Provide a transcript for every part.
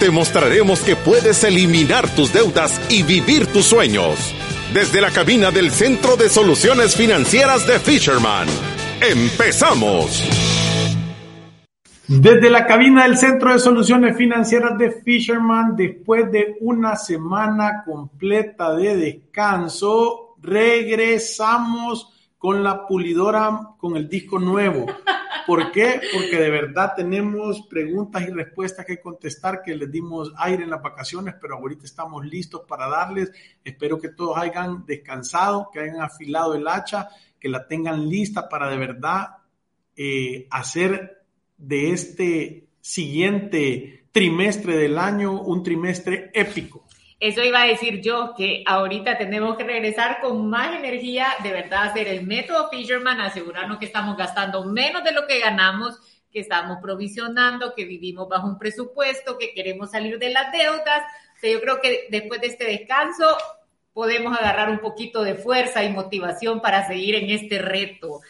Te mostraremos que puedes eliminar tus deudas y vivir tus sueños. Desde la cabina del Centro de Soluciones Financieras de Fisherman. ¡Empezamos! Desde la cabina del Centro de Soluciones Financieras de Fisherman, después de una semana completa de descanso, regresamos con la pulidora, con el disco nuevo. ¿Por qué? Porque de verdad tenemos preguntas y respuestas que contestar, que les dimos aire en las vacaciones, pero ahorita estamos listos para darles. Espero que todos hayan descansado, que hayan afilado el hacha, que la tengan lista para de verdad eh, hacer de este siguiente trimestre del año, un trimestre épico. Eso iba a decir yo, que ahorita tenemos que regresar con más energía, de verdad, hacer el método Fisherman, asegurarnos que estamos gastando menos de lo que ganamos, que estamos provisionando, que vivimos bajo un presupuesto, que queremos salir de las deudas. yo creo que después de este descanso podemos agarrar un poquito de fuerza y motivación para seguir en este reto.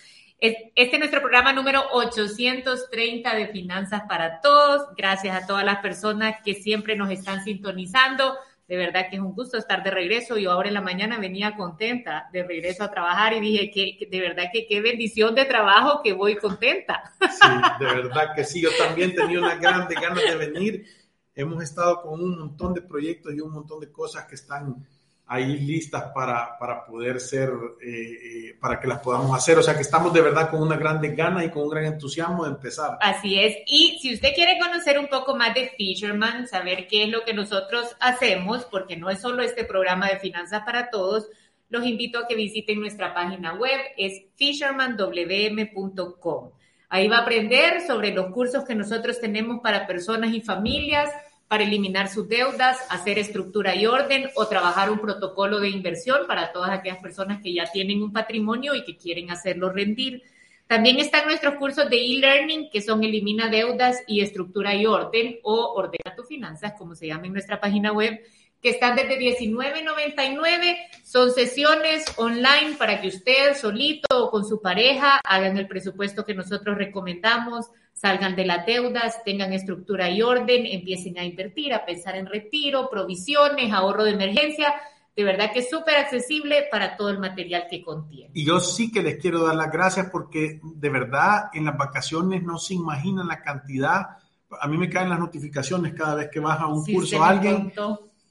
Este es nuestro programa número 830 de Finanzas para Todos. Gracias a todas las personas que siempre nos están sintonizando. De verdad que es un gusto estar de regreso. Yo ahora en la mañana venía contenta de regreso a trabajar y dije que, de verdad que qué bendición de trabajo que voy contenta. Sí, de verdad que sí. Yo también tenía una grande ganas de venir. Hemos estado con un montón de proyectos y un montón de cosas que están ahí listas para, para poder ser, eh, eh, para que las podamos hacer. O sea que estamos de verdad con una grande gana y con un gran entusiasmo de empezar. Así es. Y si usted quiere conocer un poco más de Fisherman, saber qué es lo que nosotros hacemos, porque no es solo este programa de finanzas para todos, los invito a que visiten nuestra página web, es fishermanwm.com. Ahí va a aprender sobre los cursos que nosotros tenemos para personas y familias para eliminar sus deudas, hacer estructura y orden o trabajar un protocolo de inversión para todas aquellas personas que ya tienen un patrimonio y que quieren hacerlo rendir. También están nuestros cursos de e-learning que son Elimina deudas y estructura y orden o Ordena tus finanzas, como se llama en nuestra página web, que están desde 19.99. Son sesiones online para que usted solito o con su pareja hagan el presupuesto que nosotros recomendamos salgan de las deudas, tengan estructura y orden, empiecen a invertir, a pensar en retiro, provisiones, ahorro de emergencia. De verdad que es súper accesible para todo el material que contiene. Y yo sí que les quiero dar las gracias porque de verdad en las vacaciones no se imaginan la cantidad. A mí me caen las notificaciones cada vez que baja un curso a alguien.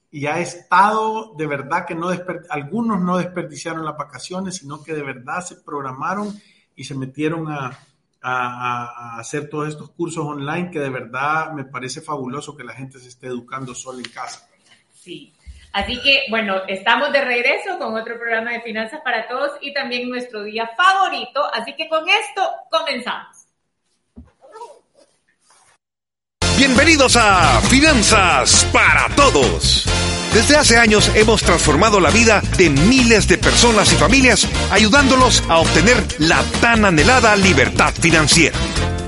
Y ha estado de verdad que no algunos no desperdiciaron las vacaciones, sino que de verdad se programaron y se metieron a, a, hacer todos estos cursos online que de verdad me parece fabuloso que la gente se esté educando solo en casa. Sí. Así que, bueno, estamos de regreso con otro programa de Finanzas para Todos y también nuestro día favorito. Así que con esto comenzamos. Bienvenidos a Finanzas para Todos desde hace años hemos transformado la vida de miles de personas y familias, ayudándolos a obtener la tan anhelada libertad financiera.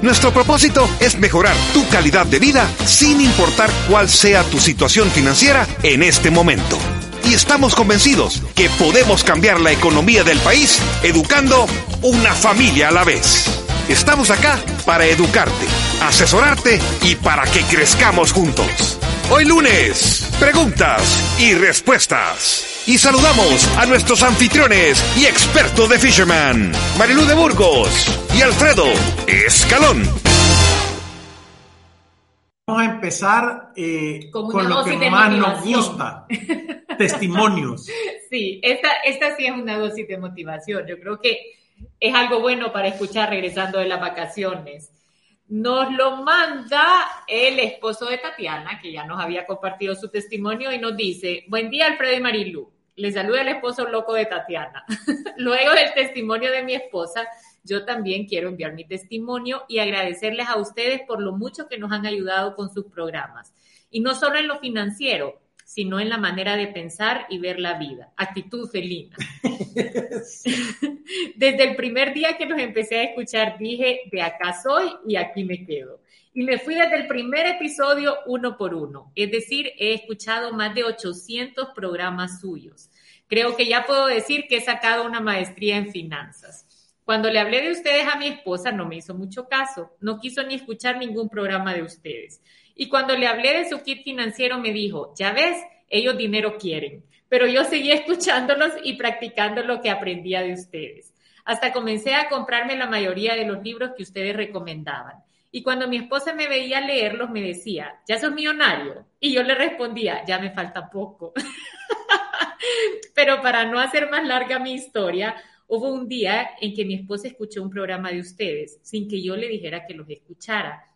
Nuestro propósito es mejorar tu calidad de vida sin importar cuál sea tu situación financiera en este momento. Y estamos convencidos que podemos cambiar la economía del país educando una familia a la vez. Estamos acá para educarte, asesorarte y para que crezcamos juntos. Hoy lunes, preguntas y respuestas. Y saludamos a nuestros anfitriones y expertos de Fisherman, Marilú de Burgos y Alfredo Escalón. Vamos a empezar eh, con, lo que más nos gusta, testimonios. Sí, esta, esta sí es una dosis de motivación. Yo creo que es algo bueno para escuchar regresando de las vacaciones. Nos lo manda el esposo de Tatiana, que ya nos había compartido su testimonio, y nos dice, buen día Alfredo y Marilu, le saluda el esposo loco de Tatiana. Luego del testimonio de mi esposa, yo también quiero enviar mi testimonio y agradecerles a ustedes por lo mucho que nos han ayudado con sus programas. Y no solo en lo financiero, sino en la manera de pensar y ver la vida. Actitud felina. Desde el primer día que los empecé a escuchar, dije, de acá soy y aquí me quedo. Y me fui desde el primer episodio uno por uno. Es decir, he escuchado más de 800 programas suyos. Creo que ya puedo decir que he sacado una maestría en finanzas. Cuando le hablé de ustedes a mi esposa, no me hizo mucho caso. No quiso ni escuchar ningún programa de ustedes. Y cuando le hablé de su kit financiero, me dijo, ya ves, ellos dinero quieren. Pero yo seguía escuchándolos y practicando lo que aprendía de ustedes. Hasta comencé a comprarme la mayoría de los libros que ustedes recomendaban. Y cuando mi esposa me veía leerlos, me decía, ¿ya sos millonario? Y yo le respondía, ya me falta poco. Pero para no hacer más larga mi historia, hubo un día en que mi esposa escuchó un programa de ustedes sin que yo le dijera que los escuchara.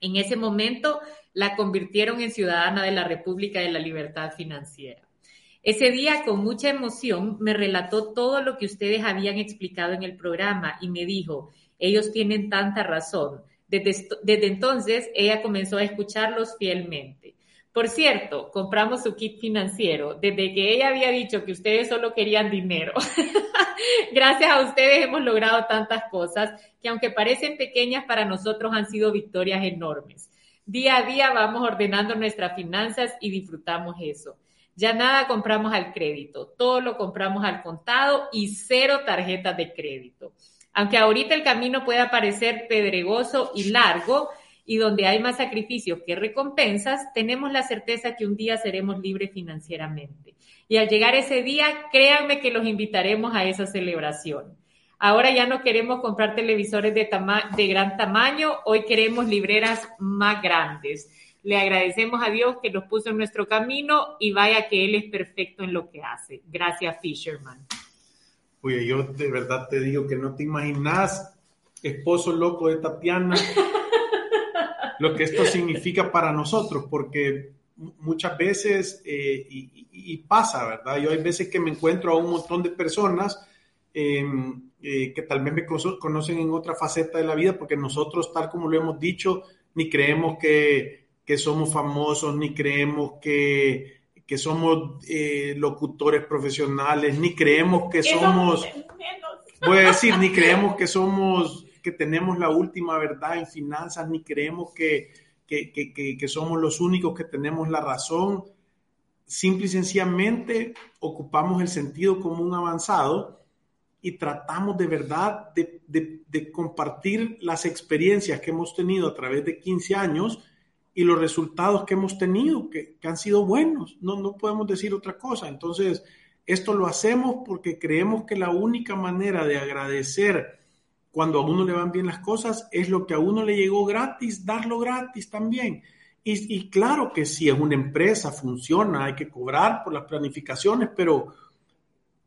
En ese momento la convirtieron en ciudadana de la República de la Libertad Financiera. Ese día, con mucha emoción, me relató todo lo que ustedes habían explicado en el programa y me dijo, ellos tienen tanta razón. Desde, desde entonces, ella comenzó a escucharlos fielmente. Por cierto, compramos su kit financiero desde que ella había dicho que ustedes solo querían dinero. Gracias a ustedes hemos logrado tantas cosas que aunque parecen pequeñas para nosotros han sido victorias enormes. Día a día vamos ordenando nuestras finanzas y disfrutamos eso. Ya nada compramos al crédito, todo lo compramos al contado y cero tarjetas de crédito. Aunque ahorita el camino pueda parecer pedregoso y largo, y donde hay más sacrificios que recompensas, tenemos la certeza que un día seremos libres financieramente. Y al llegar ese día, créanme que los invitaremos a esa celebración. Ahora ya no queremos comprar televisores de, de gran tamaño, hoy queremos libreras más grandes. Le agradecemos a Dios que nos puso en nuestro camino y vaya que Él es perfecto en lo que hace. Gracias, Fisherman. Oye, yo de verdad te digo que no te imaginas, esposo loco de Tatiana, lo que esto significa para nosotros, porque muchas veces, eh, y, pasa, ¿verdad? Yo hay veces que me encuentro a un montón de personas em, eh, que tal vez me conocen en otra faceta de la vida, porque nosotros, tal como lo hemos dicho, ni creemos que, que somos famosos, ni creemos que, que somos eh, locutores profesionales, ni creemos que somos, voy a decir, ni creemos que somos que tenemos la última verdad en finanzas, ni creemos que, que, somos los únicos que tenemos la razón. Simple y sencillamente ocupamos el sentido común avanzado y tratamos de verdad de, compartir las experiencias que hemos tenido a través de 15 años y los resultados que hemos tenido, que, han sido buenos. No, no podemos decir otra cosa. Entonces, esto lo hacemos porque creemos que la única manera de agradecer cuando a uno le van bien las cosas, es lo que a uno le llegó gratis, darlo gratis también. Y, claro que si es una empresa, funciona, hay que cobrar por las planificaciones, pero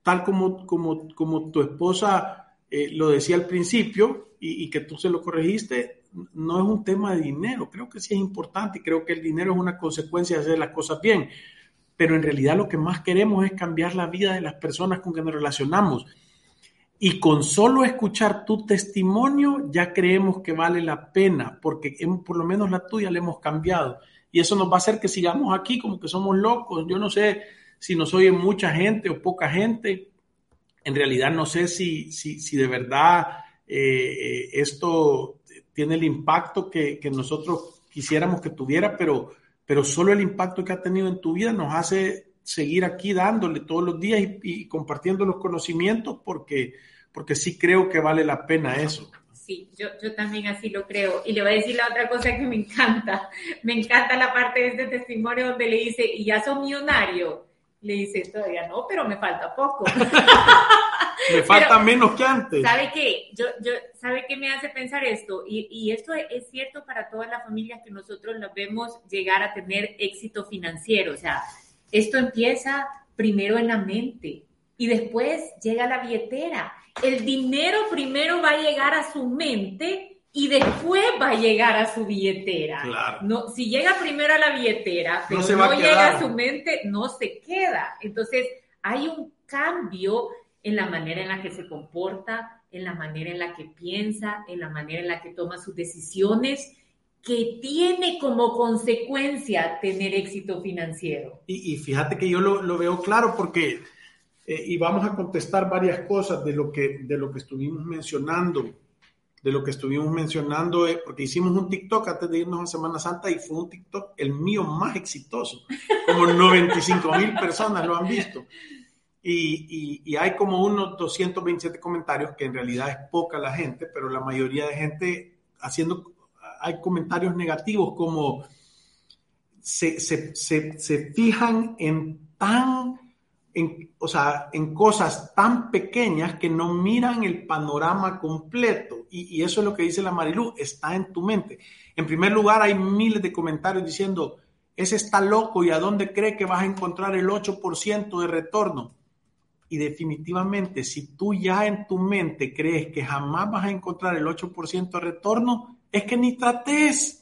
tal como, como, como tu esposa eh, lo decía al principio y, y, que tú se lo corregiste, no es un tema de dinero. Creo que sí es importante y creo que el dinero es una consecuencia de hacer las cosas bien. Pero en realidad lo que más queremos es cambiar la vida de las personas con que nos relacionamos y con solo escuchar tu testimonio ya creemos que vale la pena, porque por lo menos la tuya la hemos cambiado. Y eso nos va a hacer que sigamos aquí como que somos locos. Yo no sé si nos oye mucha gente o poca gente. En realidad no sé si, si, si de verdad eh, esto tiene el impacto que, nosotros quisiéramos que tuviera, pero, pero solo el impacto que ha tenido en tu vida nos hace seguir aquí dándole todos los días y compartiendo los conocimientos porque porque sí creo que vale la pena eso. Sí, yo, yo también así lo creo. Y le voy a decir la otra cosa que me encanta. Me encanta la parte de este testimonio donde le dice, ¿y ya son millonario? Le dice, todavía no, pero me falta poco. me falta menos que antes. ¿Sabe qué? Yo, yo, ¿Sabe qué me hace pensar esto? Y, y esto es cierto para todas las familias que nosotros las vemos llegar a tener éxito financiero. O sea, esto empieza primero en la mente y después llega la billetera el dinero primero va a llegar a su mente y después va a llegar a su billetera. No, si llega primero a la billetera, pero no, llega a su mente, no se queda. Entonces, hay un cambio en la manera en la que se comporta, en la manera en la que piensa, en la manera en la que toma sus decisiones que tiene como consecuencia tener éxito financiero. Y, fíjate que yo lo, veo claro porque, eh, y vamos a contestar varias cosas de lo que, de lo que estuvimos mencionando, de lo que estuvimos mencionando, eh, porque hicimos un TikTok antes de irnos a Semana Santa y fue un TikTok el mío más exitoso, como 95 mil personas lo han visto. Y, y, hay como unos 227 comentarios, que en realidad es poca la gente, pero la mayoría de gente haciendo, hay comentarios negativos como se, se, se, se fijan en tan, en, o sea, en cosas tan pequeñas que no miran el panorama completo. Y, y eso es lo que dice la Marilu, está en tu mente. En primer lugar, hay miles de comentarios diciendo, ese está loco y a dónde cree que vas a encontrar el 8% de retorno y definitivamente, si tú ya en tu mente crees que jamás vas a encontrar el 8% de retorno, es que ni trates.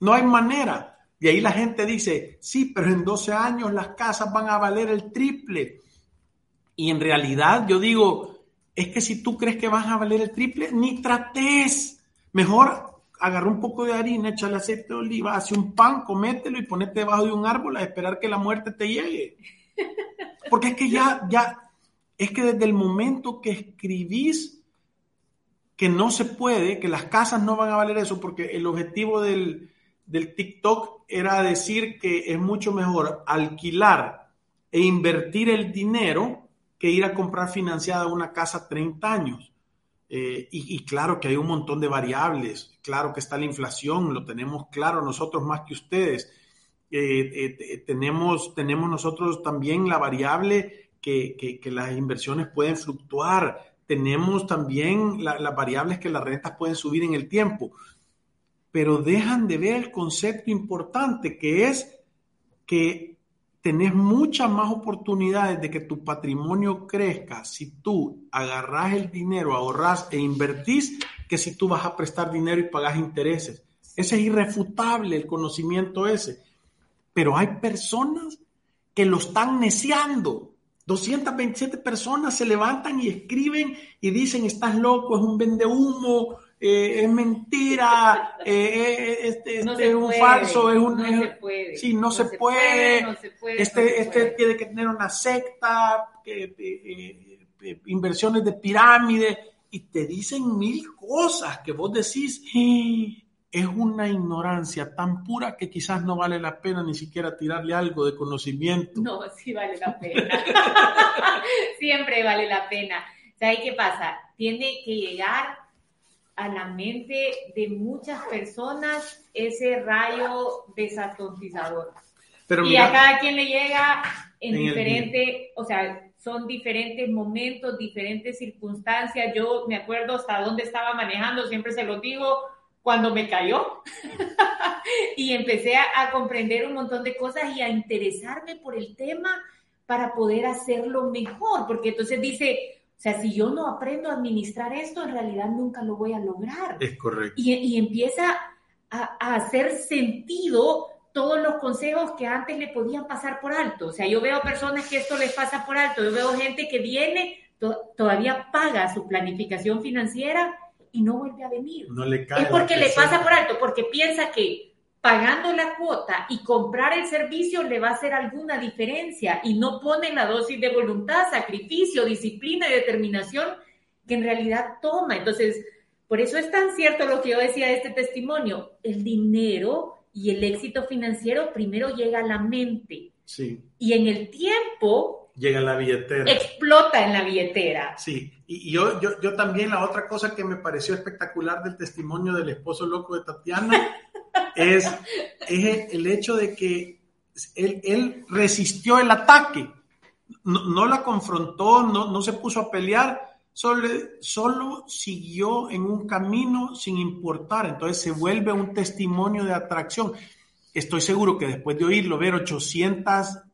No hay manera. Y ahí la gente dice, sí, pero en 12 años las casas van a valer el triple. Y en realidad yo digo, es que si tú crees que van a valer el triple, ni trates. Mejor agarra un poco de harina, échale aceite de oliva, hace un pan, comételo y ponete debajo de un árbol a esperar que la muerte te llegue. Porque es que ya, ya, es que desde el momento que escribís que no se puede, que las casas no van a valer eso, porque el objetivo del, del TikTok era decir que es mucho mejor alquilar e invertir el dinero que ir a comprar financiada una casa 30 años. Eh, y, claro que hay un montón de variables, claro que está la inflación, lo tenemos claro nosotros más que ustedes, eh, eh, tenemos, tenemos nosotros también la variable que, las inversiones pueden fluctuar. Tenemos también las variables que las rentas pueden subir en el tiempo. Pero dejan de ver el concepto importante que es que tenés muchas más oportunidades de que tu patrimonio crezca si tú agarras el dinero, ahorras e invertís que si tú vas a prestar dinero y pagas intereses. Ese es irrefutable el conocimiento ese pero hay personas que lo están neciando. 227 personas se levantan y escriben y dicen, estás loco, es un vendehumo, eh, es mentira, eh, eh, este, este es un falso, es un... No se puede. Sí, no, se, puede, Este, este tiene que tener una secta, inversiones de pirámide, y te dicen mil cosas que vos decís, es una ignorancia tan pura que quizás no vale la pena ni siquiera tirarle algo de conocimiento. No, sí vale la pena. Siempre vale la pena. ¿Sabes qué pasa? Tiene que llegar a la mente de muchas personas ese rayo desatontizador. Pero y a cada quien le llega en, diferente, o sea, son diferentes momentos, diferentes circunstancias. Yo me acuerdo hasta dónde estaba manejando, siempre se lo digo, cuando me cayó y empecé a, comprender un montón de cosas y a interesarme por el tema para poder hacerlo mejor, porque entonces dice, o sea, si yo no aprendo a administrar esto, en realidad nunca lo voy a lograr. Es correcto. Y, empieza a, a, hacer sentido todos los consejos que antes le podían pasar por alto. O sea, yo veo personas que esto les pasa por alto, yo veo gente que viene, todavía paga su planificación financiera y no vuelve a venir. No le es porque le pasa por alto, porque piensa que pagando la cuota y comprar el servicio le va a hacer alguna diferencia y no pone la dosis de voluntad, sacrificio, disciplina y determinación que en realidad toma. Entonces, por eso es tan cierto lo que yo decía de este testimonio. El dinero y el éxito financiero primero llega a la mente. Sí. Y en el tiempo llega la billetera. Explota en la billetera. Sí, y, yo, yo, yo, también la otra cosa que me pareció espectacular del testimonio del esposo loco de Tatiana es, es, el hecho de que él, él resistió el ataque, no, no, la confrontó, no, no se puso a pelear, solo, solo siguió en un camino sin importar, entonces se vuelve un testimonio de atracción. Estoy seguro que después de oírlo, ver 800 eh,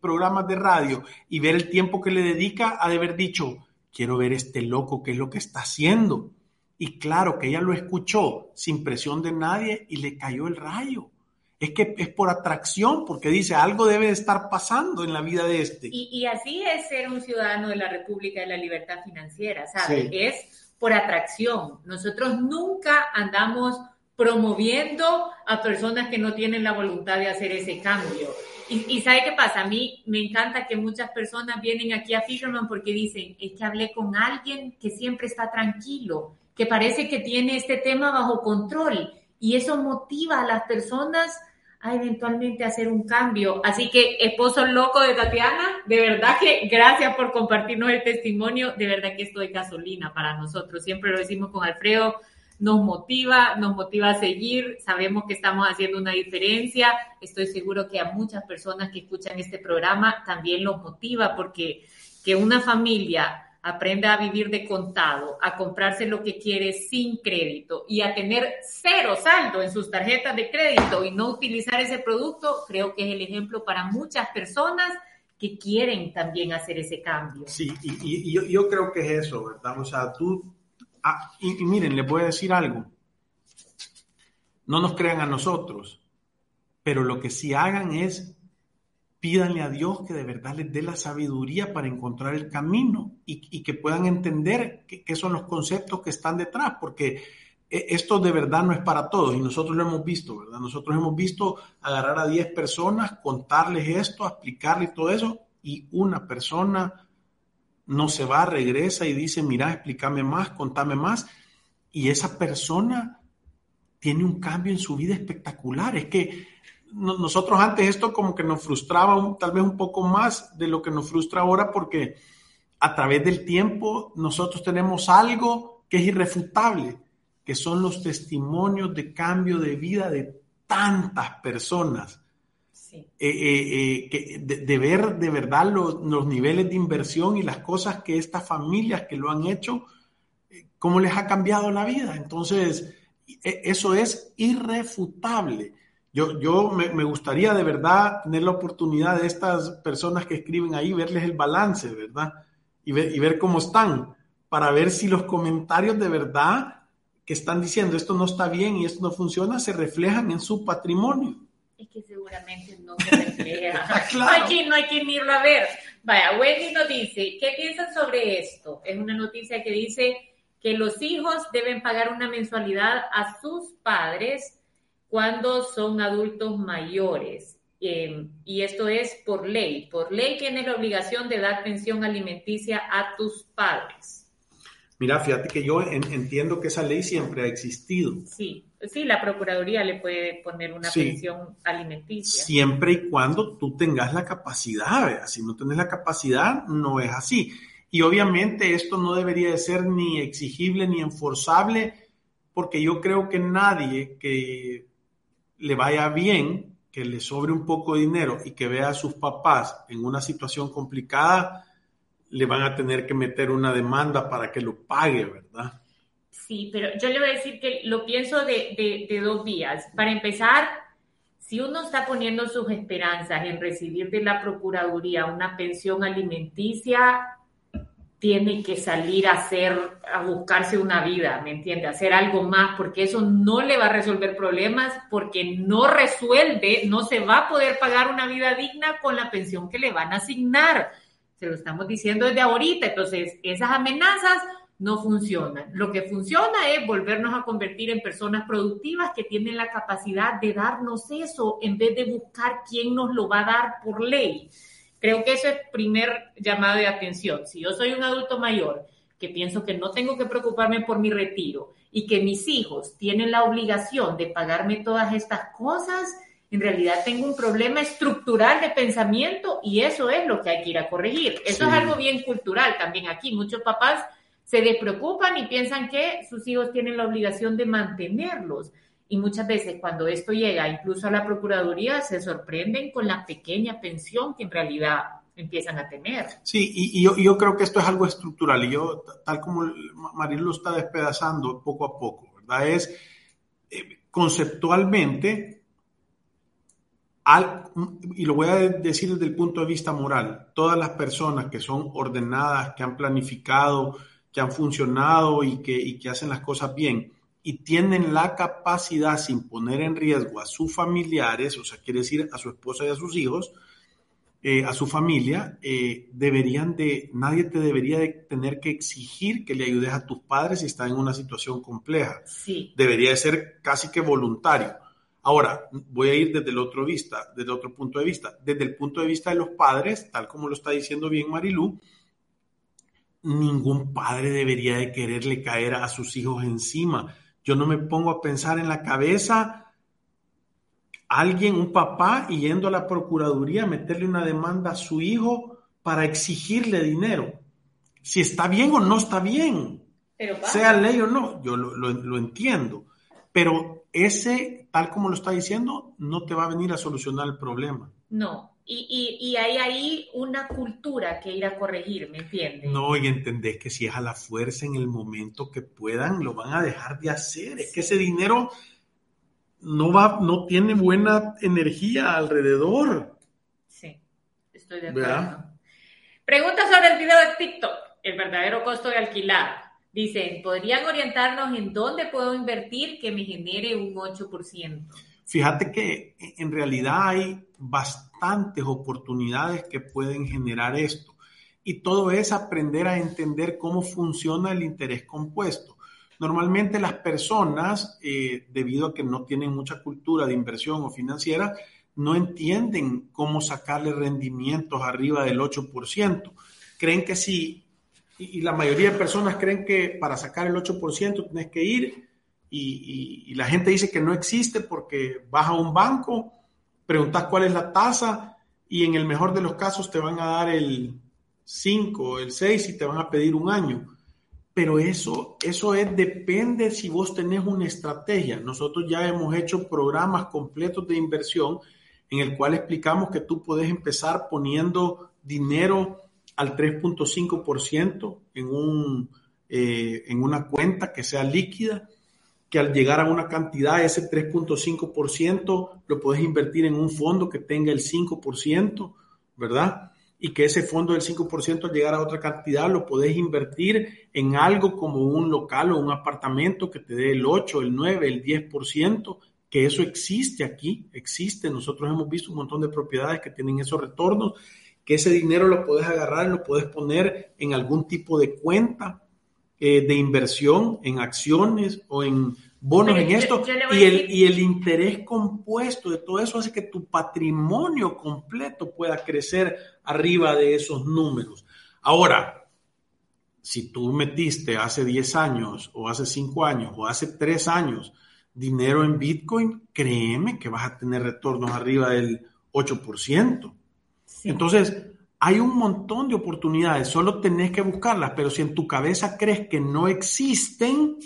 programas de radio y ver el tiempo que le dedica, ha de haber dicho, quiero ver este loco, qué es lo que está haciendo. Y claro que ella lo escuchó sin presión de nadie y le cayó el rayo. Es que es por atracción, porque dice, algo debe de estar pasando en la vida de este. Y, así es ser un ciudadano de la República de la Libertad Financiera, ¿sabes? Es por atracción. Nosotros nunca andamos promoviendo a personas que no tienen la voluntad de hacer ese cambio. Y, ¿sabe qué pasa? A mí me encanta que muchas personas vienen aquí a Fisherman porque dicen, es que hablé con alguien que siempre está tranquilo, que parece que tiene este tema bajo control y eso motiva a las personas a eventualmente hacer un cambio. Así que, esposo loco de Tatiana, de verdad que gracias por compartirnos el testimonio, de verdad que esto es gasolina para nosotros. Siempre lo decimos con Alfredo, nos motiva, nos motiva a seguir, sabemos que estamos haciendo una diferencia, estoy seguro que a muchas personas que escuchan este programa también los motiva porque que una familia aprenda a vivir de contado, a comprarse lo que quiere sin crédito y a tener cero saldo en sus tarjetas de crédito y no utilizar ese producto, creo que es el ejemplo para muchas personas que quieren también hacer ese cambio. Sí, y, yo, yo, creo que es eso, ¿verdad? O sea, tú Ah, y, miren, les voy a decir algo. No nos crean a nosotros, pero lo que sí hagan es pídanle a Dios que de verdad les dé la sabiduría para encontrar el camino y, que puedan entender qué son los conceptos que están detrás, porque e, esto de verdad no es para todos y nosotros lo hemos visto, ¿verdad? Nosotros hemos visto agarrar a 10 personas, contarles esto, explicarles todo eso y una persona no se va, regresa y dice, mira, explícame más, contame más. Y esa persona tiene un cambio en su vida espectacular. Es que nosotros antes esto como que nos frustraba tal vez un poco más de lo que nos frustra ahora porque a través del tiempo nosotros tenemos algo que es irrefutable, que son los testimonios de cambio de vida de tantas personas eh, eh, eh, de, ver de verdad los, niveles de inversión y las cosas que estas familias que lo han hecho, cómo les ha cambiado la vida. Entonces, e, eso es irrefutable. Yo, yo me, gustaría de verdad tener la oportunidad de estas personas que escriben ahí, verles el balance, ¿verdad? Y ver, y ver cómo están, para ver si los comentarios de verdad que están diciendo esto no está bien y esto no funciona se reflejan en su patrimonio es que seguramente no se refleja. no, hay que, no hay que irlo a ver. Vaya, Wendy nos dice, ¿qué piensan sobre esto? Es una noticia que dice que los hijos deben pagar una mensualidad a sus padres cuando son adultos mayores. Em, y esto es por ley. Por ley tienes la obligación de dar pensión alimenticia a tus padres. Mira, fíjate que yo entiendo que esa ley siempre ha existido. Sí, sí, la Procuraduría le puede poner una pensión alimenticia. Siempre y cuando tú tengas la capacidad, si no tienes la capacidad, no es así. Y obviamente esto no debería de ser ni exigible ni enforzable, porque yo creo que nadie que le vaya bien, que le sobre un poco de dinero y que vea a sus papás en una situación complicada, le van a tener que meter una demanda para que lo pague, ¿verdad? Sí, pero yo le voy a decir que lo pienso de, de, dos vías. Para empezar, si uno está poniendo sus esperanzas en recibir de la Procuraduría una pensión alimenticia, tiene que salir a hacer, a buscarse una vida, ¿me entiende? Hacer algo más, porque eso no le va a resolver problemas, porque no resuelve, no se va a poder pagar una vida digna con la pensión que le van a asignar se lo estamos diciendo desde ahorita. Entonces, esas amenazas no funcionan. Lo que funciona es volvernos a convertir en personas productivas que tienen la capacidad de darnos eso en vez de buscar quién nos lo va a dar por ley. Creo que ese es el primer llamado de atención. Si yo soy un adulto mayor que pienso que no tengo que preocuparme por mi retiro y que mis hijos tienen la obligación de pagarme todas estas cosas, en realidad tengo un problema estructural de pensamiento y eso es lo que hay que ir a corregir. Eso es algo bien cultural también aquí. Muchos papás se despreocupan y piensan que sus hijos tienen la obligación de mantenerlos. Y muchas veces cuando esto llega incluso a la Procuraduría se sorprenden con la pequeña pensión que en realidad empiezan a tener. Sí, y, yo, creo que esto es algo estructural y yo, tal como Maril lo está despedazando poco a poco, ¿verdad? Es eh, conceptualmente y lo voy a decir desde el punto de vista moral, todas las personas que son ordenadas, que han planificado, que han funcionado y que, y que hacen las cosas bien y tienen la capacidad sin poner en riesgo a sus familiares, o sea, quiere decir a su esposa y a sus hijos, eh, a su familia, eh, deberían de, nadie te debería de tener que exigir que le ayudes a tus padres si están en una situación compleja. Sí. Debería de ser casi que voluntario. Ahora, voy a ir desde el otro vista, desde otro punto de vista. Desde el punto de vista de los padres, tal como lo está diciendo bien Marilú, ningún padre debería de quererle caer a sus hijos encima. Yo no me pongo a pensar en la cabeza alguien, un papá, yendo a la Procuraduría a meterle una demanda a su hijo para exigirle dinero. Si está bien o no está bien, sea ley o no, yo lo, lo entiendo. Pero ese, tal como lo está diciendo, no te va a venir a solucionar el problema. No, y, y, hay ahí una cultura que ir a corregir, ¿me entiendes? No, y entendés que si es a la fuerza en el momento que puedan, lo van a dejar de hacer. Es que ese dinero no va, no tiene buena energía alrededor. Sí, estoy de acuerdo. Pregunta sobre el video de TikTok, el verdadero costo de alquilar. Dicen, ¿podrían orientarnos en dónde puedo invertir que me genere un 8%? Fíjate que en realidad hay bastantes oportunidades que pueden generar esto. Y todo es aprender a entender cómo funciona el interés compuesto. Normalmente las personas, eh, debido a que no tienen mucha cultura de inversión o financiera, no entienden cómo sacarle rendimientos arriba del 8%. Creen que sí, y, la mayoría de personas creen que para sacar el 8% tienes que ir y, la gente dice que no existe porque vas a un banco, preguntas cuál es la tasa y en el mejor de los casos te van a dar el 5, el 6 y te van a pedir un año. Pero eso, eso es, depende si vos tenés una estrategia. Nosotros ya hemos hecho programas completos de inversión en el cual explicamos que tú puedes empezar poniendo dinero al 3.5% en, un, eh, en una cuenta que sea líquida que al llegar a una cantidad, ese 3.5% lo puedes invertir en un fondo que tenga el 5%, ¿verdad? Y que ese fondo del 5% al llegar a otra cantidad lo puedes invertir en algo como un local o un apartamento que te dé el 8, el 9, el 10%, que eso existe aquí, existe. Nosotros hemos visto un montón de propiedades que tienen esos retornos, que ese dinero lo puedes agarrar, lo puedes poner en algún tipo de cuenta eh, de inversión en acciones o en bonos en esto y el, y el interés compuesto de todo eso hace que tu patrimonio completo pueda crecer arriba de esos números. Ahora, si tú metiste hace 10 años o hace 5 años o hace 3 años dinero en Bitcoin, créeme que vas a tener retornos arriba del 8%. Entonces, hay un montón de oportunidades, solo tenés que buscarlas, pero si en tu cabeza crees que no existen,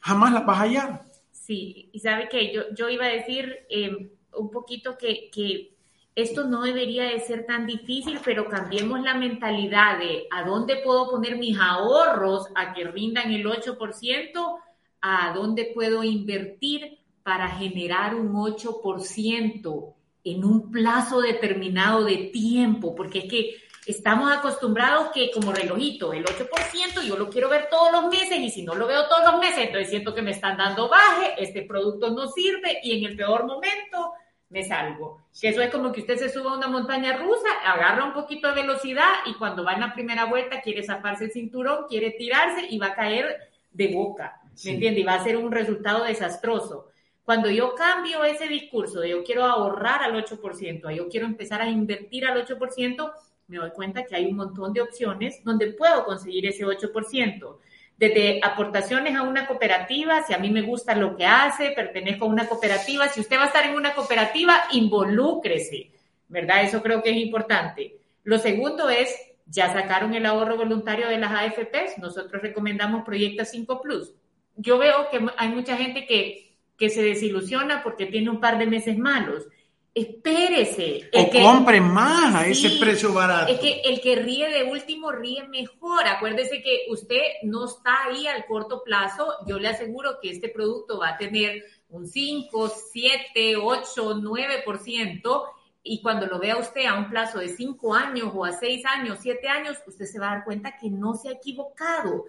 jamás las vas a hallar. Sí, y sabe que yo, yo iba a decir eh, un poquito que, que esto no debería de ser tan difícil, pero cambiemos la mentalidad de a dónde puedo poner mis ahorros a que rindan el 8%, a dónde puedo invertir para generar un 8% en un plazo determinado de tiempo, porque es que estamos acostumbrados que como relojito, el 8% yo lo quiero ver todos los meses y si no lo veo todos los meses, entonces siento que me están dando baje, este producto no sirve y en el peor momento me salgo. Que eso es como que usted se suba a una montaña rusa, agarra un poquito de velocidad y cuando va en la primera vuelta quiere zafarse el cinturón, quiere tirarse y va a caer de boca, ¿me entiende? Y va a ser un resultado desastroso. Cuando yo cambio ese discurso de yo quiero ahorrar al 8%, yo quiero empezar a invertir al 8%, me doy cuenta que hay un montón de opciones donde puedo conseguir ese 8%. Desde aportaciones a una cooperativa, si a mí me gusta lo que hace, pertenezco a una cooperativa, si usted va a estar en una cooperativa, involúcrese, ¿verdad? Eso creo que es importante. Lo segundo es, ya sacaron el ahorro voluntario de las AFPs, nosotros recomendamos Proyecto 5 Plus. Yo veo que hay mucha gente que que se desilusiona porque tiene un par de meses malos. Espérese. o compre más a ese precio barato. Es que el que ríe de último ríe mejor. Acuérdese que usted no está ahí al corto plazo. Yo le aseguro que este producto va a tener un 5, 7, 8, 9%. Y cuando lo vea usted a un plazo de 5 años o a 6 años, 7 años, usted se va a dar cuenta que no se ha equivocado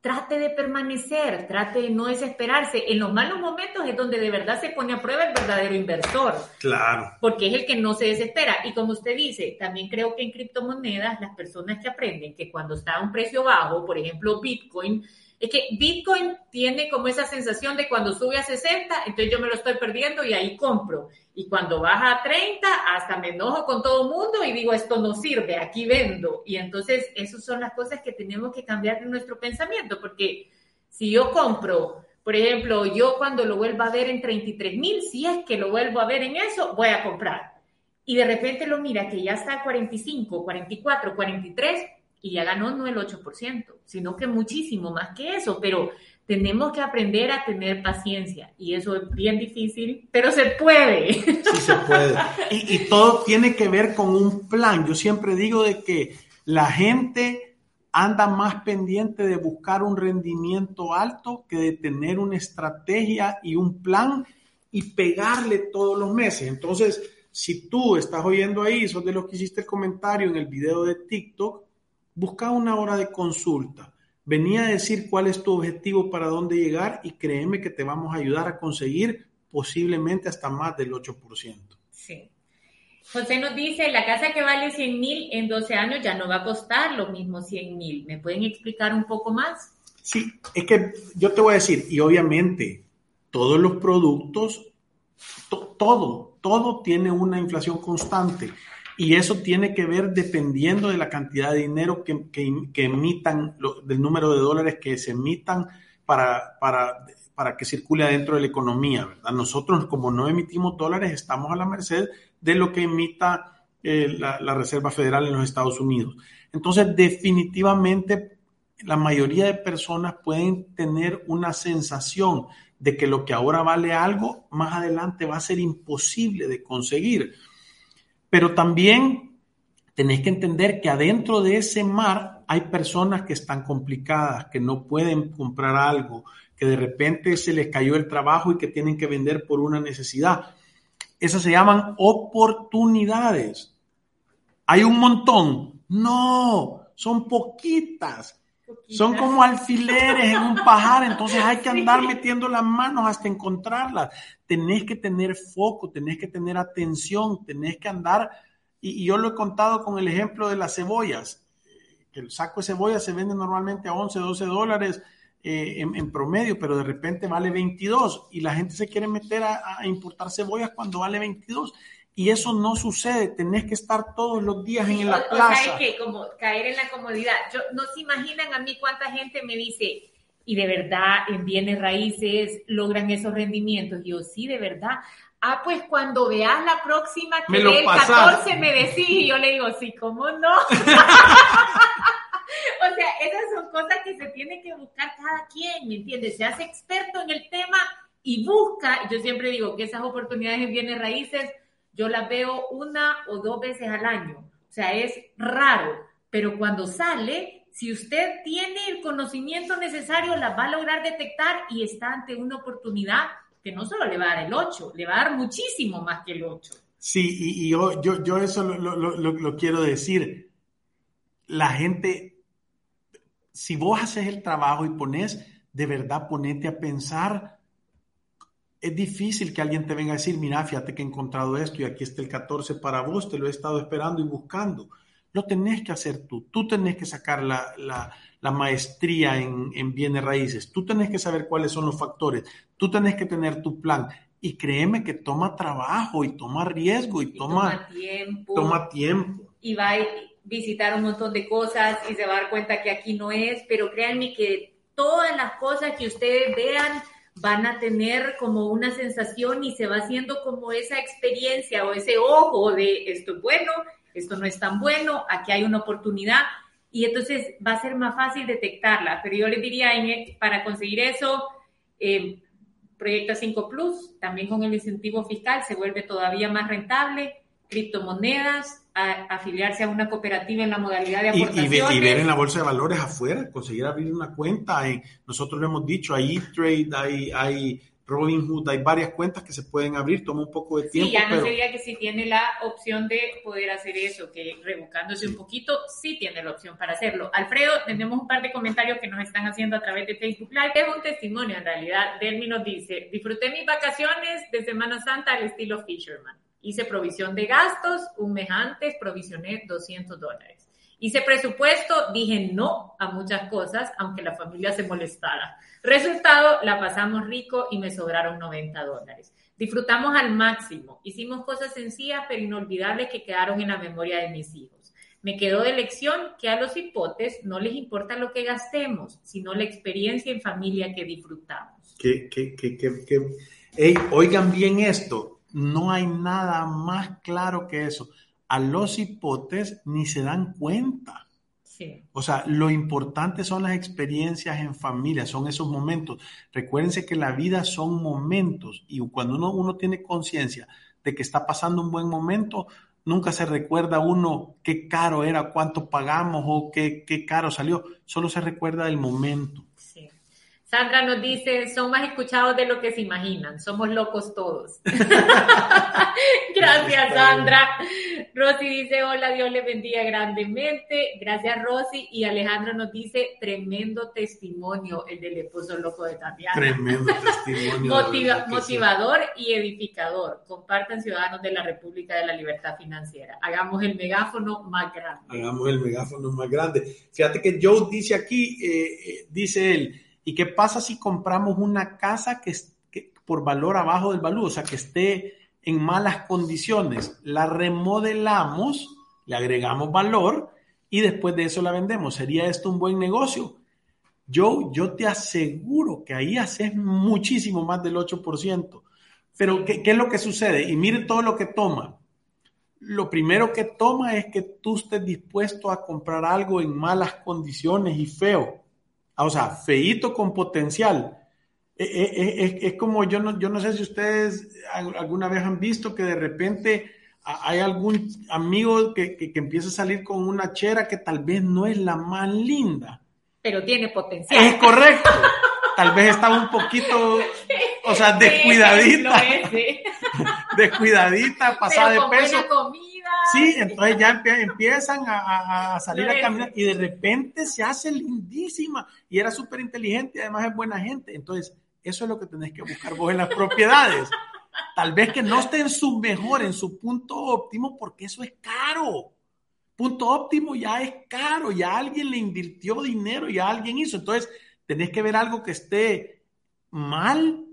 trate de permanecer, trate de no desesperarse. En los malos momentos es donde de verdad se pone a prueba el verdadero inversor. Claro. Porque es el que no se desespera. Y como usted dice, también creo que en criptomonedas las personas que aprenden que cuando está a un precio bajo, por ejemplo Bitcoin, es que Bitcoin tiene como esa sensación de cuando sube a 60, entonces yo me lo estoy perdiendo y ahí compro. Y cuando baja a 30, hasta me enojo con todo el mundo y digo, esto no sirve, aquí vendo. Y entonces, esas son las cosas que tenemos que cambiar en nuestro pensamiento, porque si yo compro, por ejemplo, yo cuando lo vuelva a ver en 33 mil, si es que lo vuelvo a ver en eso, voy a comprar. Y de repente lo mira que ya está a 45, 44, 43, y ya ganó no el 8%, sino que muchísimo más que eso, pero tenemos que aprender a tener paciencia y eso es bien difícil, pero se puede. Sí, se puede. Y, y, todo tiene que ver con un plan. Yo siempre digo de que la gente anda más pendiente de buscar un rendimiento alto que de tener una estrategia y un plan y pegarle todos los meses. Entonces, si tú estás oyendo ahí, sos de los que hiciste el comentario en el video de TikTok, busca una hora de consulta. Venía a decir cuál es tu objetivo, para dónde llegar y créeme que te vamos a ayudar a conseguir posiblemente hasta más del 8%. Sí. José nos dice, la casa que vale 100 mil en 12 años ya no va a costar lo mismo 100 mil. ¿Me pueden explicar un poco más? Sí, es que yo te voy a decir, y obviamente todos los productos, todo, todo tiene una inflación constante. Y eso tiene que ver dependiendo de la cantidad de dinero que, que, emitan, del número de dólares que se emitan para, para, para que circule adentro de la economía. Nosotros, como no emitimos dólares, estamos a la merced de lo que emita eh, la, la Reserva Federal en los Estados Unidos. Entonces, definitivamente, la mayoría de personas pueden tener una sensación de que lo que ahora vale algo, más adelante va a ser imposible de conseguir. Pero también tenéis que entender que adentro de ese mar hay personas que están complicadas, que no pueden comprar algo, que de repente se les cayó el trabajo y que tienen que vender por una necesidad. Esas se llaman oportunidades. ¿Hay un montón? No, son poquitas. Son como alfileres en un pajar, entonces hay que andar metiendo las manos hasta encontrarlas. Tenés que tener foco, tenés que tener atención, tenés que andar, y, yo lo he contado con el ejemplo de las cebollas, que el saco de cebollas se vende normalmente a 11, 12 dólares eh, en, promedio, pero de repente vale 22 y la gente se quiere meter a, a importar cebollas cuando vale 22 y eso no sucede, tenés que estar todos los días en la plaza. O sea, que como caer en la comodidad. Yo, no se imaginan a mí cuánta gente me dice, y de verdad en bienes raíces logran esos rendimientos. Yo, sí, de verdad. Ah, pues cuando veas la próxima que el 14 me decís, y yo le digo, sí, ¿cómo no? o sea, esas son cosas que se tiene que buscar cada quien, ¿me entiendes? Se hace experto en el tema y busca, yo siempre digo que esas oportunidades en bienes raíces yo las veo una o dos veces al año. O sea, es raro, pero cuando sale, si usted tiene el conocimiento necesario, las va a lograr detectar y está ante una oportunidad que no solo le va a dar el 8, le va a dar muchísimo más que el 8. Sí, y, yo, eso lo, lo, quiero decir. La gente, si vos haces el trabajo y pones, de verdad ponete a pensar es difícil que alguien te venga a decir, mira, fíjate que he encontrado esto y aquí está el 14 para vos, te lo he estado esperando y buscando. Lo tenés que hacer tú. Tú tenés que sacar la, la, maestría en, en, bienes raíces. Tú tenés que saber cuáles son los factores. Tú tenés que tener tu plan. Y créeme que toma trabajo y toma riesgo y, toma, toma, tiempo. Toma tiempo. Y va a visitar un montón de cosas y se va a dar cuenta que aquí no es, pero créanme que todas las cosas que ustedes vean van a tener como una sensación y se va haciendo como esa experiencia o ese ojo de esto es bueno, esto no es tan bueno, aquí hay una oportunidad y entonces va a ser más fácil detectarla. Pero yo les diría, para conseguir eso, eh, Proyecta 5 Plus, también con el incentivo fiscal, se vuelve todavía más rentable, criptomonedas, afiliarse a una cooperativa en la modalidad de aportaciones. Y, y, ver en la bolsa de valores afuera, conseguir abrir una cuenta. nosotros lo hemos dicho, hay trade hay, hay Robinhood, hay varias cuentas que se pueden abrir, toma un poco de tiempo. Sí, ya no sería que si tiene la opción de poder hacer eso, que rebuscándose un poquito, sí tiene la opción para hacerlo. Alfredo, tenemos un par de comentarios que nos están haciendo a través de Facebook Live. Es un testimonio en realidad. Delmi nos dice, disfruté mis vacaciones de Semana Santa al estilo Fisherman. Hice provisión de gastos, un mes antes provisioné 200 dólares. Hice presupuesto, dije no a muchas cosas, aunque la familia se molestara. Resultado, la pasamos rico y me sobraron 90 dólares. Disfrutamos al máximo, hicimos cosas sencillas pero inolvidables que quedaron en la memoria de mis hijos. Me quedó de lección que a los hipotes no les importa lo que gastemos, sino la experiencia en familia que disfrutamos. Que, que, que, oigan bien esto, no hay nada más claro que eso a los hipotes ni se dan cuenta. O sea, lo importante son las experiencias en familia, son esos momentos. Recuérdense que la vida son momentos y cuando uno, uno tiene conciencia de que está pasando un buen momento, nunca se recuerda uno qué caro era, cuánto pagamos o qué, qué caro salió, solo se recuerda del momento. Sandra nos dice, son más escuchados de lo que se imaginan, somos locos todos. Gracias, Sandra. Rosy dice, hola, Dios le bendiga grandemente. Gracias, Rosy. Y Alejandro nos dice, tremendo testimonio el del esposo loco de Tatiana. Tremendo testimonio. motivador y edificador. Compartan, ciudadanos de la República de la Libertad Financiera. Hagamos el megáfono más grande. Hagamos el megáfono más grande. Fíjate que Joe dice aquí, eh, eh, dice él, ¿Y qué pasa si compramos una casa que, por valor abajo del valor, o sea, que esté en malas condiciones? La remodelamos, le agregamos valor y después de eso la vendemos. ¿Sería esto un buen negocio? Yo, yo te aseguro que ahí haces muchísimo más del 8%. Pero, ¿qué, ¿qué, es lo que sucede? Y mire todo lo que toma. Lo primero que toma es que tú estés dispuesto a comprar algo en malas condiciones y feo. Ah, o sea, feito con potencial. Eh, eh, eh, es, como yo no, yo no sé si ustedes alguna vez han visto que de repente hay algún amigo que, que, empieza a salir con una chera que tal vez no es la más linda. Pero tiene potencial. Es correcto. Tal vez estaba un poquito, o sea, descuidadita. Descuidadita, pasada de peso. Sí, entonces ya empiezan a, salir a caminar y de repente se hace lindísima y era súper inteligente y además es buena gente. Entonces, eso es lo que tenés que buscar vos en las propiedades. Tal vez que no esté en su mejor, en su punto óptimo, porque eso es caro. Punto óptimo ya es caro, ya alguien le invirtió dinero, ya alguien hizo. Entonces, tenés que ver algo que esté mal,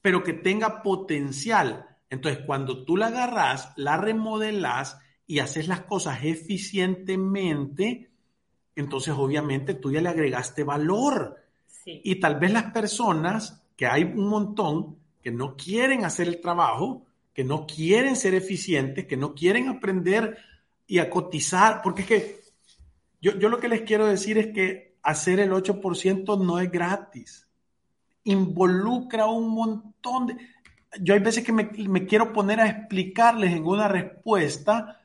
pero que tenga potencial. Entonces, cuando tú la agarras, la remodelas y haces las cosas eficientemente, entonces obviamente tú ya le agregaste valor. Y tal vez las personas, que hay un montón, que no quieren hacer el trabajo, que no quieren ser eficientes, que no quieren aprender y a cotizar, porque es que yo, yo lo que les quiero decir es que hacer el 8% no es gratis. Involucra un montón de yo hay veces que me, quiero poner a explicarles en una respuesta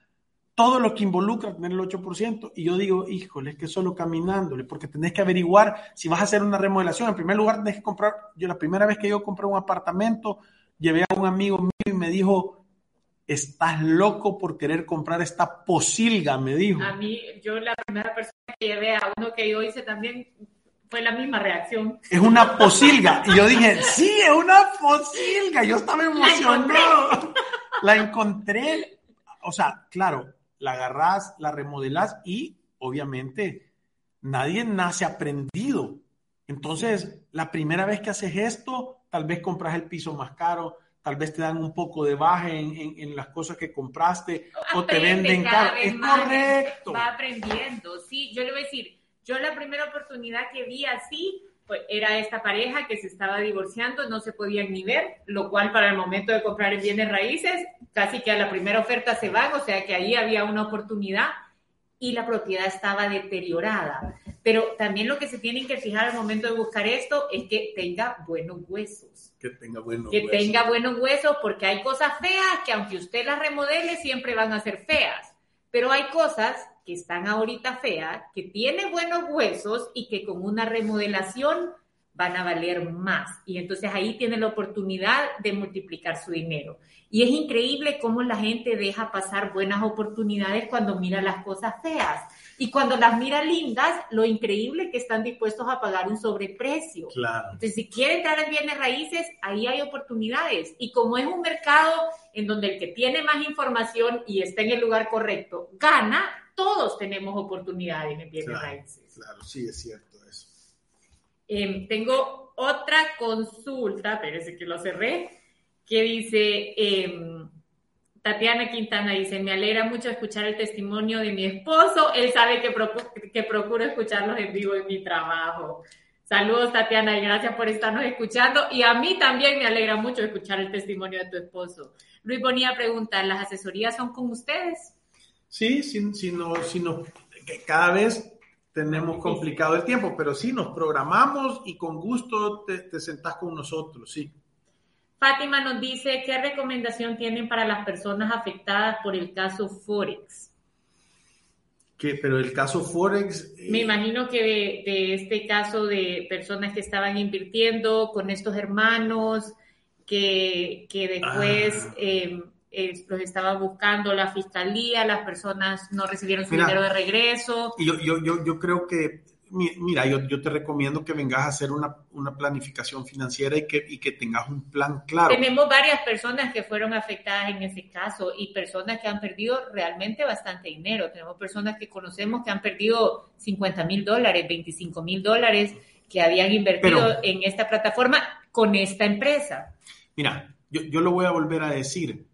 todo lo que involucra tener el 8%. Y yo digo, híjole, es que solo caminándole, porque tenés que averiguar si vas a hacer una remodelación. En primer lugar, tenés que comprar. Yo, la primera vez que yo compré un apartamento, llevé a un amigo mío y me dijo, estás loco por querer comprar esta posilga, me dijo. A mí, yo la primera persona que llevé a uno que yo hice también fue la misma reacción. Es una posilga. Y yo dije, sí, es una posilga. Yo estaba emocionado. La encontré. O sea, claro, la agarrás, la remodelás y obviamente nadie nace aprendido. Entonces, la primera vez que haces esto, tal vez compras el piso más caro, tal vez te dan un poco de baja en, las cosas que compraste o te venden caro. Es correcto. Va aprendiendo. Sí, yo le voy a decir, yo la primera oportunidad que vi así pues, era esta pareja que se estaba divorciando, no se podían ni ver, lo cual para el momento de comprar en bienes raíces, casi que a la primera oferta se van, o sea que ahí había una oportunidad y la propiedad estaba deteriorada. Pero también lo que se tienen que fijar al momento de buscar esto es que tenga buenos huesos. Que tenga buenos que tenga buenos huesos, porque hay cosas feas que aunque usted las remodele siempre van a ser feas. Pero hay cosas que están ahorita feas, que tiene buenos huesos y que con una remodelación van a valer más. Y entonces ahí tiene la oportunidad de multiplicar su dinero. Y es increíble cómo la gente deja pasar buenas oportunidades cuando mira las cosas feas. Y cuando las mira lindas, lo increíble que están dispuestos a pagar un sobreprecio. Claro. Entonces, si quiere entrar en bienes raíces, ahí hay oportunidades. Y como es un mercado en donde el que tiene más información y está en el lugar correcto gana, todos tenemos oportunidades en bienes raíces. Claro, sí, es cierto eso. Em, tengo otra consulta, parece que lo cerré, que dice, em, Tatiana Quintana dice, me alegra mucho escuchar el testimonio de mi esposo, él sabe que, que procuro escucharlos en vivo en mi trabajo. Saludos Tatiana y gracias por estarnos escuchando y a mí también me alegra mucho escuchar el testimonio de tu esposo. Luis Bonilla pregunta, ¿las asesorías son con ustedes? Sí, no, si no, cada vez tenemos complicado el tiempo, pero sí, nos programamos y con gusto te, te sentás con nosotros, sí. Fátima nos dice, ¿qué recomendación tienen para las personas afectadas por el caso Forex? ¿Qué? Pero el caso Forex... Eh, Me imagino que de, de, este caso de personas que estaban invirtiendo con estos hermanos, que, que después... Ah. Eh, eh, los estaba buscando la fiscalía, las personas no recibieron su dinero de regreso. Yo, yo, yo, yo creo que, mira, yo, yo, te recomiendo que vengas a hacer una, una planificación financiera y que, y que tengas un plan claro. Tenemos varias personas que fueron afectadas en ese caso y personas que han perdido realmente bastante dinero. Tenemos personas que conocemos que han perdido 50 mil dólares, 25 mil dólares que habían invertido en esta plataforma con esta empresa. Mira, yo, yo lo voy a volver a decir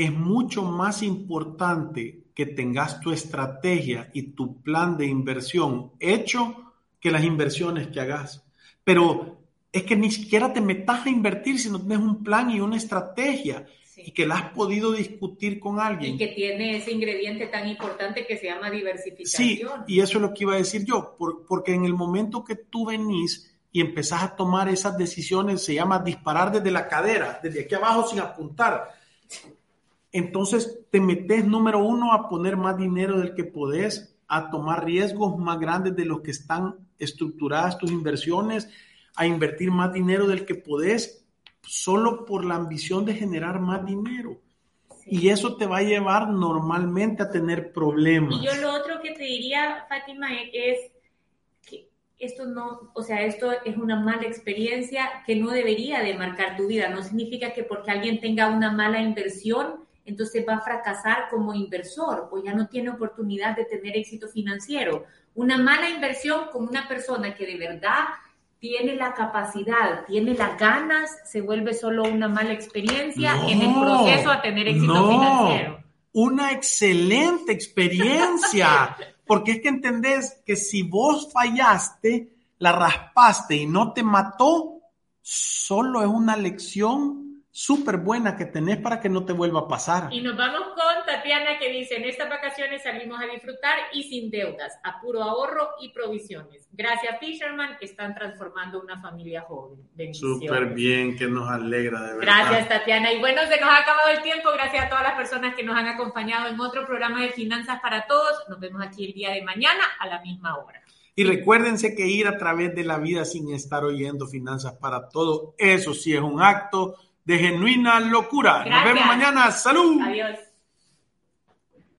es mucho más importante que tengas tu estrategia y tu plan de inversión hecho que las inversiones que hagas. Pero es que ni siquiera te metas a invertir si no tienes un plan y una estrategia y que la has podido discutir con alguien. Y que tiene ese ingrediente tan importante que se llama diversificación. Sí, y eso es lo que iba a decir yo, porque en el momento que tú venís y empezás a tomar esas decisiones, se llama disparar desde la cadera, desde aquí abajo sin apuntar entonces te metes, número uno, a poner más dinero del que podés, a tomar riesgos más grandes de los que están estructuradas tus inversiones, a invertir más dinero del que podés, solo por la ambición de generar más dinero. Y eso te va a llevar normalmente a tener problemas. Y yo lo otro que te diría, Fátima, es que esto no, o sea, esto es una mala experiencia que no debería de marcar tu vida. No significa que porque alguien tenga una mala inversión, entonces va a fracasar como inversor o ya no tiene oportunidad de tener éxito financiero. Una mala inversión con una persona que de verdad tiene la capacidad, tiene las ganas, se vuelve solo una mala experiencia en el proceso a tener éxito financiero. Una excelente experiencia, porque es que entendés que si vos fallaste, la raspaste y no te mató, solo es una lección súper buena que tenés para que no te vuelva a pasar. Y nos vamos con Tatiana que dice, en estas vacaciones salimos a disfrutar y sin deudas, a puro ahorro y provisiones. Gracias Fisherman, están transformando una familia joven. Súper bien, que nos alegra de verdad. Gracias Tatiana. Y bueno, se nos ha acabado el tiempo. Gracias a todas las personas que nos han acompañado en otro programa de Finanzas para Todos. Nos vemos aquí el día de mañana a la misma hora. Y recuérdense que ir a través de la vida sin estar oyendo Finanzas para Todos, eso sí es un acto de genuina locura. Nos vemos mañana. Salud. Adiós.